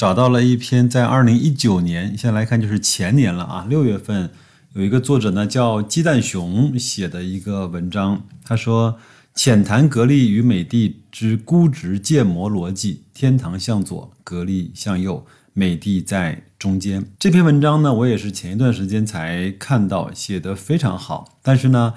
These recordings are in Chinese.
找到了一篇在二零一九年，现在来看就是前年了啊，六月份。有一个作者呢，叫鸡蛋熊写的一个文章，他说：“浅谈格力与美的之估值建模逻辑，天堂向左，格力向右，美的在中间。”这篇文章呢，我也是前一段时间才看到，写得非常好。但是呢，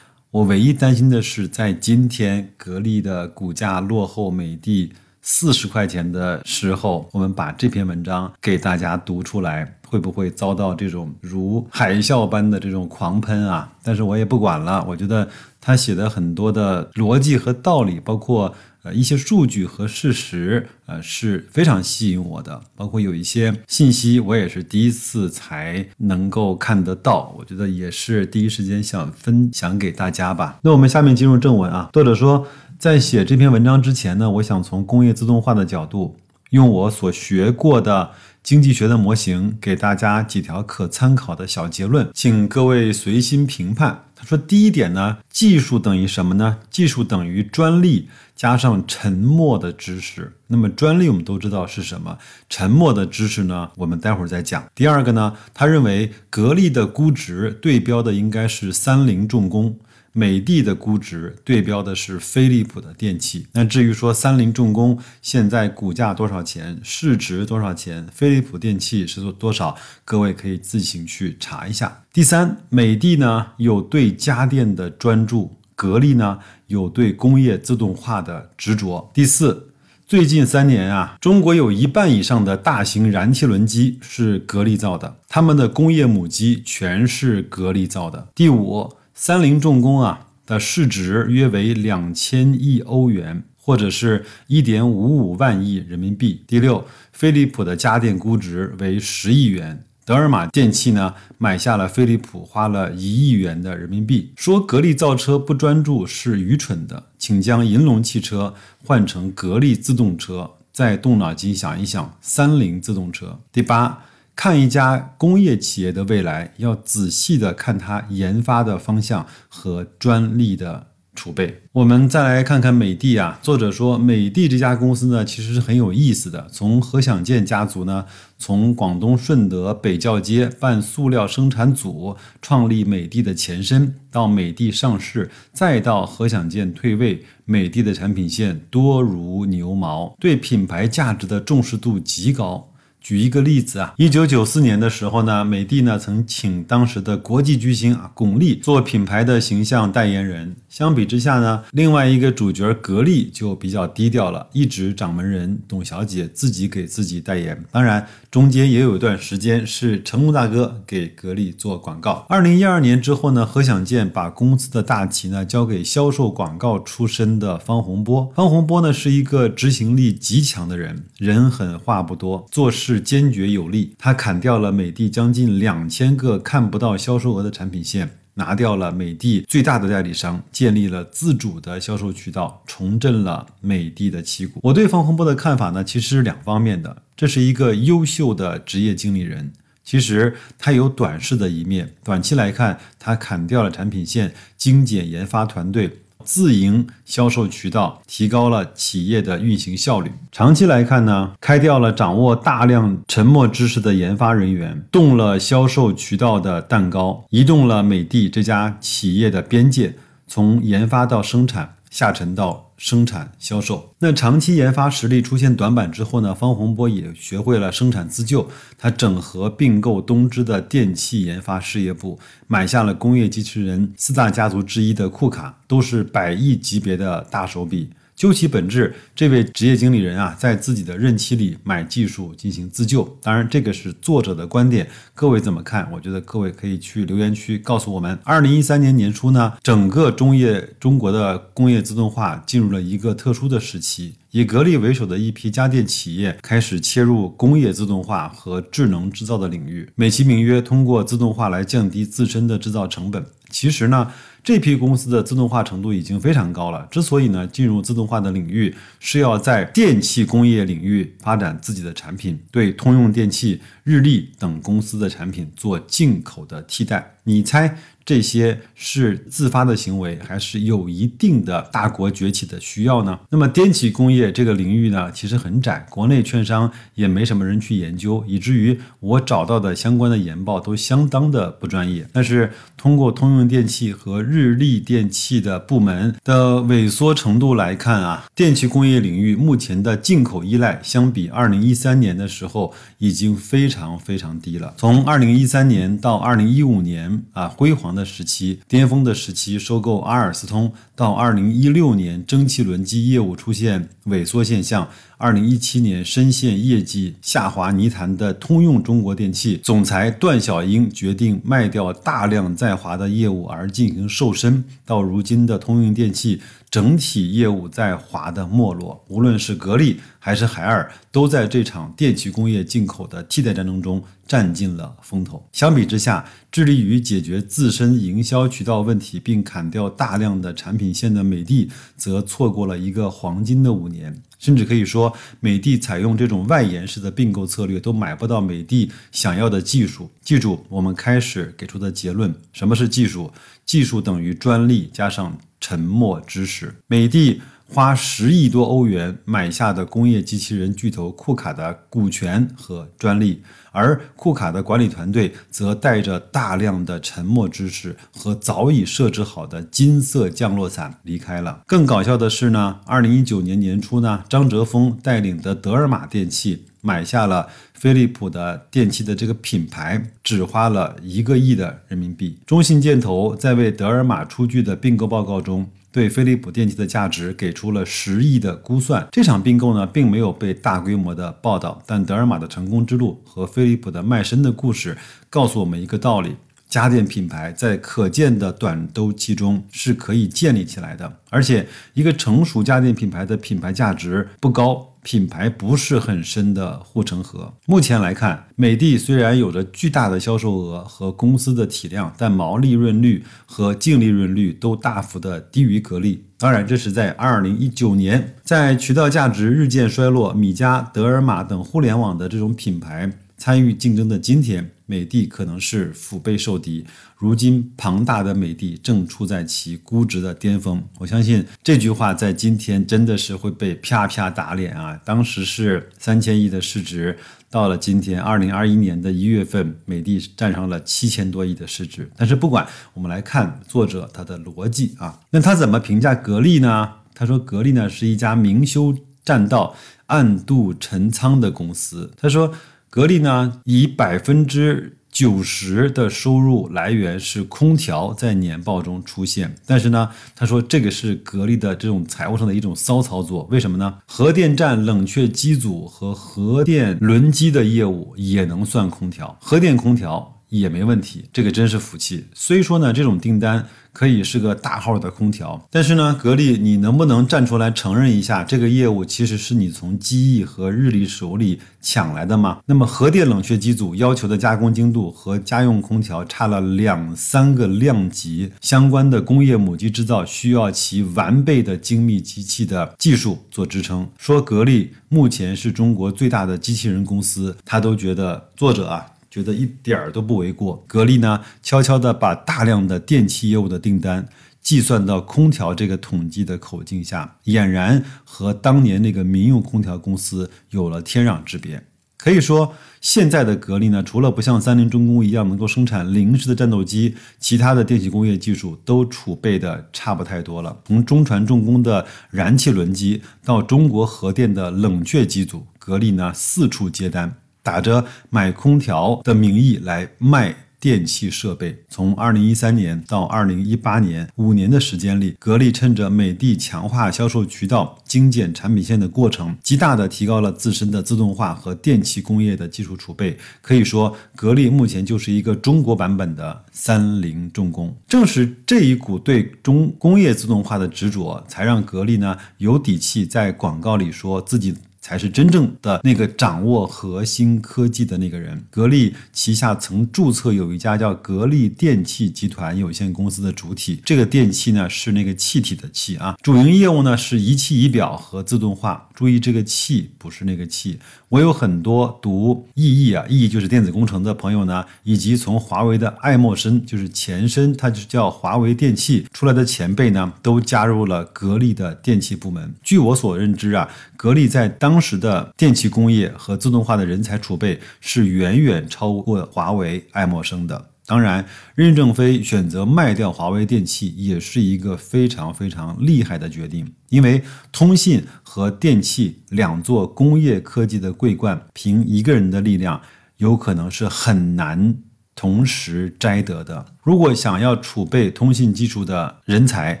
我唯一担心的是，在今天格力的股价落后美的四十块钱的时候，我们把这篇文章给大家读出来。会不会遭到这种如海啸般的这种狂喷啊？但是我也不管了。我觉得他写的很多的逻辑和道理，包括呃一些数据和事实，呃是非常吸引我的。包括有一些信息，我也是第一次才能够看得到。我觉得也是第一时间想分享给大家吧。那我们下面进入正文啊。作者说，在写这篇文章之前呢，我想从工业自动化的角度，用我所学过的。经济学的模型给大家几条可参考的小结论，请各位随心评判。他说，第一点呢，技术等于什么呢？技术等于专利加上沉默的知识。那么专利我们都知道是什么，沉默的知识呢？我们待会儿再讲。第二个呢，他认为格力的估值对标的应该是三菱重工。美的的估值对标的是飞利浦的电器。那至于说三菱重工现在股价多少钱，市值多少钱，飞利浦电器是做多少，各位可以自行去查一下。第三，美的呢有对家电的专注，格力呢有对工业自动化的执着。第四，最近三年啊，中国有一半以上的大型燃气轮机是格力造的，他们的工业母机全是格力造的。第五。三菱重工啊的市值约为两千亿欧元，或者是一点五五万亿人民币。第六，飞利浦的家电估值为十亿元，德尔玛电器呢买下了飞利浦，花了一亿元的人民币。说格力造车不专注是愚蠢的，请将银龙汽车换成格力自动车，再动脑筋想一想三菱自动车。第八。看一家工业企业的未来，要仔细的看它研发的方向和专利的储备。我们再来看看美的啊，作者说美的这家公司呢，其实是很有意思的。从何享健家族呢，从广东顺德北窖街办塑料生产组创立美的的前身，到美的上市，再到何享健退位，美的的产品线多如牛毛，对品牌价值的重视度极高。举一个例子啊，一九九四年的时候呢，美的呢曾请当时的国际巨星啊巩俐做品牌的形象代言人。相比之下呢，另外一个主角格力就比较低调了，一直掌门人董小姐自己给自己代言。当然，中间也有一段时间是成龙大哥给格力做广告。二零一二年之后呢，何享健把公司的大旗呢交给销售广告出身的方洪波。方洪波呢是一个执行力极强的人，人狠话不多，做事。坚决有力，他砍掉了美的将近两千个看不到销售额的产品线，拿掉了美的最大的代理商，建立了自主的销售渠道，重振了美的的旗鼓。我对方洪波的看法呢，其实是两方面的。这是一个优秀的职业经理人，其实他有短视的一面。短期来看，他砍掉了产品线，精简研发团队。自营销售渠道提高了企业的运行效率。长期来看呢，开掉了掌握大量沉默知识的研发人员，动了销售渠道的蛋糕，移动了美的这家企业的边界，从研发到生产。下沉到生产销售，那长期研发实力出现短板之后呢？方洪波也学会了生产自救，他整合并购东芝的电器研发事业部，买下了工业机器人四大家族之一的库卡，都是百亿级别的大手笔。究其本质，这位职业经理人啊，在自己的任期里买技术进行自救。当然，这个是作者的观点，各位怎么看？我觉得各位可以去留言区告诉我们。二零一三年年初呢，整个中业中国的工业自动化进入了一个特殊的时期。以格力为首的一批家电企业开始切入工业自动化和智能制造的领域，美其名曰通过自动化来降低自身的制造成本。其实呢，这批公司的自动化程度已经非常高了。之所以呢进入自动化的领域，是要在电气工业领域发展自己的产品，对通用电气、日立等公司的产品做进口的替代。你猜？这些是自发的行为，还是有一定的大国崛起的需要呢？那么电气工业这个领域呢，其实很窄，国内券商也没什么人去研究，以至于我找到的相关的研报都相当的不专业。但是通过通用电气和日立电器的部门的萎缩程度来看啊，电气工业领域目前的进口依赖，相比二零一三年的时候已经非常非常低了。从二零一三年到二零一五年啊，辉煌。的时期，巅峰的时期，收购阿尔斯通，到二零一六年蒸汽轮机业务出现萎缩现象，二零一七年深陷业绩下滑泥潭的通用中国电器总裁段小英决定卖掉大量在华的业务而进行瘦身，到如今的通用电器。整体业务在华的没落，无论是格力还是海尔，都在这场电气工业进口的替代战争中占尽了风头。相比之下，致力于解决自身营销渠道问题并砍掉大量的产品线的美的，则错过了一个黄金的五年。甚至可以说，美的采用这种外延式的并购策略，都买不到美的想要的技术。记住，我们开始给出的结论：什么是技术？技术等于专利加上。沉默知识，美的花十亿多欧元买下的工业机器人巨头库卡的股权和专利，而库卡的管理团队则带着大量的沉默知识和早已设置好的金色降落伞离开了。更搞笑的是呢，二零一九年年初呢，张哲峰带领的德尔玛电器买下了飞利浦的电器的这个品牌，只花了一个亿的人民币。中信建投在为德尔玛出具的并购报告中。对飞利浦电器的价值给出了十亿的估算。这场并购呢，并没有被大规模的报道，但德尔玛的成功之路和飞利浦的卖身的故事，告诉我们一个道理：家电品牌在可见的短周期中是可以建立起来的，而且一个成熟家电品牌的品牌价值不高。品牌不是很深的护城河。目前来看，美的虽然有着巨大的销售额和公司的体量，但毛利润率和净利润率都大幅的低于格力。当然，这是在二零一九年，在渠道价值日渐衰落，米家、德尔玛等互联网的这种品牌参与竞争的今天。美的可能是腹背受敌，如今庞大的美的正处在其估值的巅峰。我相信这句话在今天真的是会被啪啪打脸啊！当时是三千亿的市值，到了今天二零二一年的一月份，美的站上了七千多亿的市值。但是不管我们来看作者他的逻辑啊，那他怎么评价格力呢？他说格力呢是一家明修栈道、暗度陈仓的公司。他说。格力呢，以百分之九十的收入来源是空调，在年报中出现。但是呢，他说这个是格力的这种财务上的一种骚操作。为什么呢？核电站冷却机组和核电轮机的业务也能算空调，核电空调。也没问题，这个真是福气。虽说呢，这种订单可以是个大号的空调，但是呢，格力，你能不能站出来承认一下，这个业务其实是你从机翼和日立手里抢来的吗？那么，核电冷却机组要求的加工精度和家用空调差了两三个量级，相关的工业母机制造需要其完备的精密机器的技术做支撑。说格力目前是中国最大的机器人公司，他都觉得作者啊。觉得一点儿都不为过。格力呢，悄悄地把大量的电器业务的订单计算到空调这个统计的口径下，俨然和当年那个民用空调公司有了天壤之别。可以说，现在的格力呢，除了不像三菱重工一样能够生产零式的战斗机，其他的电气工业技术都储备的差不太多了。从中船重工的燃气轮机到中国核电的冷却机组，格力呢四处接单。打着买空调的名义来卖电气设备。从二零一三年到二零一八年五年的时间里，格力趁着美的强化销售渠道、精简产品线的过程，极大的提高了自身的自动化和电气工业的技术储备。可以说，格力目前就是一个中国版本的三菱重工。正是这一股对中工业自动化的执着，才让格力呢有底气在广告里说自己。才是真正的那个掌握核心科技的那个人。格力旗下曾注册有一家叫格力电器集团有限公司的主体，这个电器呢是那个气体的气啊，主营业务呢是仪器仪表和自动化。注意这个气不是那个气。我有很多读 EE 啊，EE 就是电子工程的朋友呢，以及从华为的爱默生，就是前身，它就叫华为电器出来的前辈呢，都加入了格力的电器部门。据我所认知啊，格力在当当时的电气工业和自动化的人才储备是远远超过华为、爱默生的。当然，任正非选择卖掉华为电器也是一个非常非常厉害的决定，因为通信和电器两座工业科技的桂冠，凭一个人的力量，有可能是很难同时摘得的。如果想要储备通信技术的人才，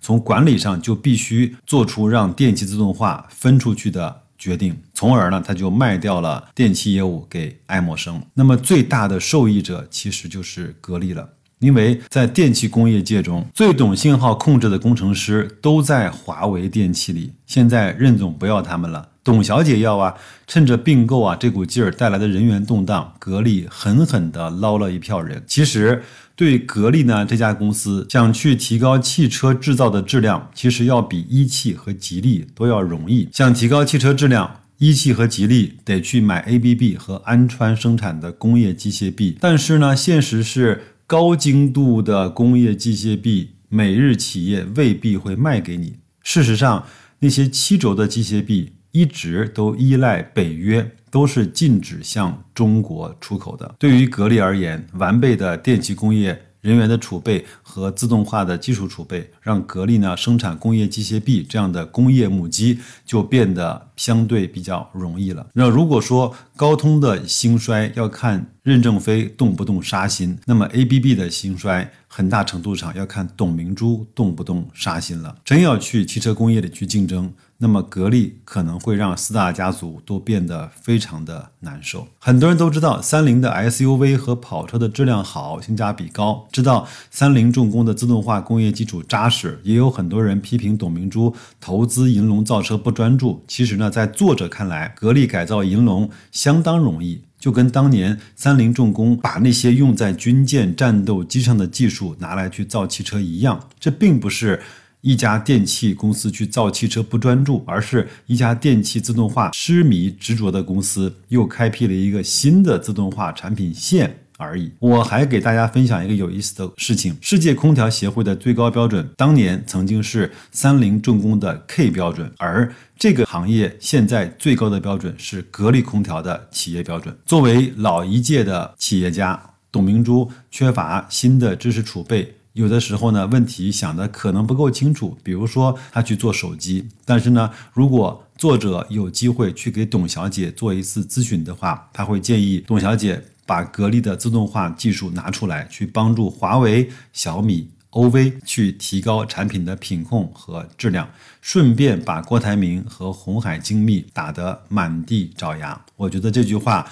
从管理上就必须做出让电气自动化分出去的。决定，从而呢，他就卖掉了电器业务给爱默生。那么最大的受益者其实就是格力了，因为在电器工业界中最懂信号控制的工程师都在华为电器里。现在任总不要他们了，董小姐要啊。趁着并购啊这股劲儿带来的人员动荡，格力狠狠地捞了一票人。其实对格力呢这家公司想去提高汽车制造的质量，其实要比一汽和吉利都要容易。想提高汽车质量，一汽和吉利得去买 ABB 和安川生产的工业机械臂。但是呢，现实是高精度的工业机械臂，美日企业未必会卖给你。事实上，那些七轴的机械臂。一直都依赖北约，都是禁止向中国出口的。对于格力而言，完备的电气工业。人员的储备和自动化的技术储备，让格力呢生产工业机械臂这样的工业母机就变得相对比较容易了。那如果说高通的兴衰要看任正非动不动杀心，那么 ABB 的兴衰很大程度上要看董明珠动不动杀心了。真要去汽车工业里去竞争，那么格力可能会让四大家族都变得非常的难受。很多人都知道三菱的 SUV 和跑车的质量好，性价比高。知道三菱重工的自动化工业基础扎实，也有很多人批评董明珠投资银龙造车不专注。其实呢，在作者看来，格力改造银龙相当容易，就跟当年三菱重工把那些用在军舰战斗机上的技术拿来去造汽车一样。这并不是一家电器公司去造汽车不专注，而是一家电器自动化痴迷执着的公司又开辟了一个新的自动化产品线。而已。我还给大家分享一个有意思的事情：世界空调协会的最高标准，当年曾经是三菱重工的 K 标准，而这个行业现在最高的标准是格力空调的企业标准。作为老一届的企业家，董明珠缺乏新的知识储备，有的时候呢，问题想的可能不够清楚。比如说，他去做手机，但是呢，如果作者有机会去给董小姐做一次咨询的话，他会建议董小姐。把格力的自动化技术拿出来，去帮助华为、小米、OV 去提高产品的品控和质量，顺便把郭台铭和红海精密打得满地找牙。我觉得这句话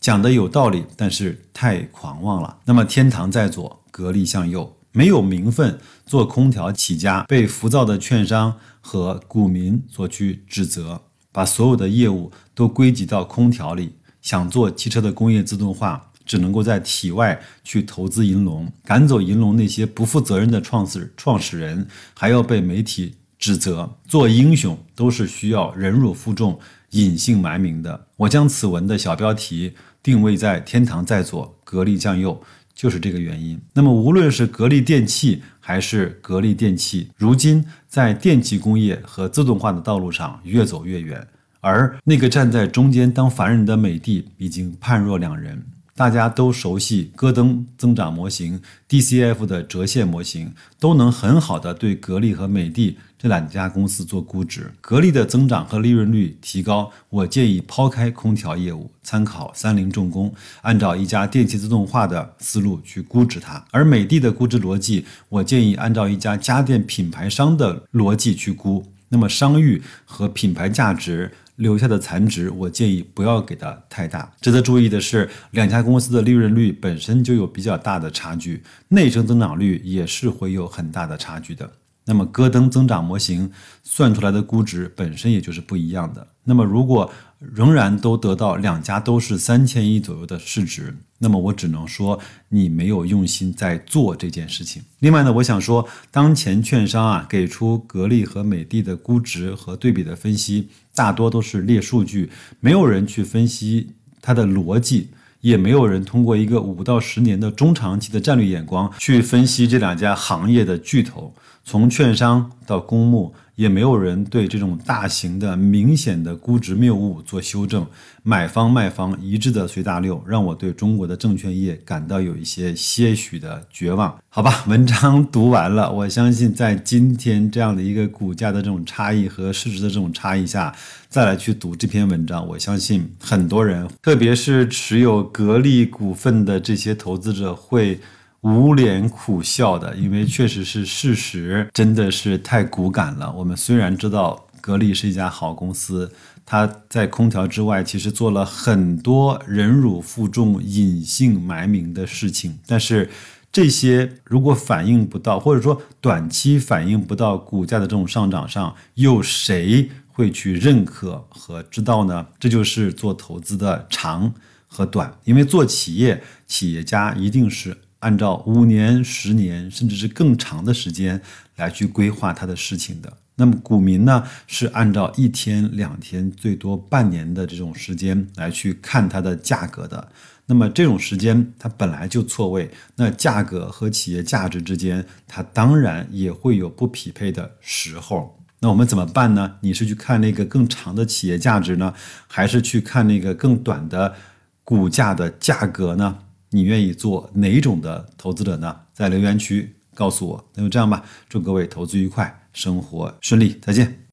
讲的有道理，但是太狂妄了。那么天堂在左，格力向右，没有名分做空调起家，被浮躁的券商和股民所去指责，把所有的业务都归集到空调里。想做汽车的工业自动化，只能够在体外去投资银龙，赶走银龙那些不负责任的创始创始人，还要被媒体指责。做英雄都是需要忍辱负重、隐姓埋名的。我将此文的小标题定位在“天堂在左，格力向右”，就是这个原因。那么，无论是格力电器还是格力电器，如今在电气工业和自动化的道路上越走越远。而那个站在中间当凡人的美的已经判若两人。大家都熟悉戈登增长模型、DCF 的折现模型，都能很好的对格力和美的这两家公司做估值。格力的增长和利润率提高，我建议抛开空调业务，参考三菱重工，按照一家电气自动化的思路去估值它。而美的的估值逻辑，我建议按照一家家电品牌商的逻辑去估。那么商誉和品牌价值留下的残值，我建议不要给它太大。值得注意的是，两家公司的利润率本身就有比较大的差距，内生增长率也是会有很大的差距的。那么戈登增长模型算出来的估值本身也就是不一样的。那么如果仍然都得到两家都是三千亿左右的市值，那么我只能说你没有用心在做这件事情。另外呢，我想说，当前券商啊给出格力和美的的估值和对比的分析，大多都是列数据，没有人去分析它的逻辑。也没有人通过一个五到十年的中长期的战略眼光去分析这两家行业的巨头，从券商到公募。也没有人对这种大型的、明显的估值谬误做修正，买方卖方一致的随大流，让我对中国的证券业感到有一些些许的绝望。好吧，文章读完了，我相信在今天这样的一个股价的这种差异和市值的这种差异下，再来去读这篇文章，我相信很多人，特别是持有格力股份的这些投资者会。无脸苦笑的，因为确实是事实，真的是太骨感了。我们虽然知道格力是一家好公司，它在空调之外其实做了很多忍辱负重、隐姓埋名的事情，但是这些如果反映不到，或者说短期反映不到股价的这种上涨上，又谁会去认可和知道呢？这就是做投资的长和短，因为做企业，企业家一定是。按照五年、十年，甚至是更长的时间来去规划他的事情的。那么股民呢，是按照一天、两天，最多半年的这种时间来去看它的价格的。那么这种时间它本来就错位，那价格和企业价值之间，它当然也会有不匹配的时候。那我们怎么办呢？你是去看那个更长的企业价值呢，还是去看那个更短的股价的价格呢？你愿意做哪种的投资者呢？在留言区告诉我。那就这样吧，祝各位投资愉快，生活顺利，再见。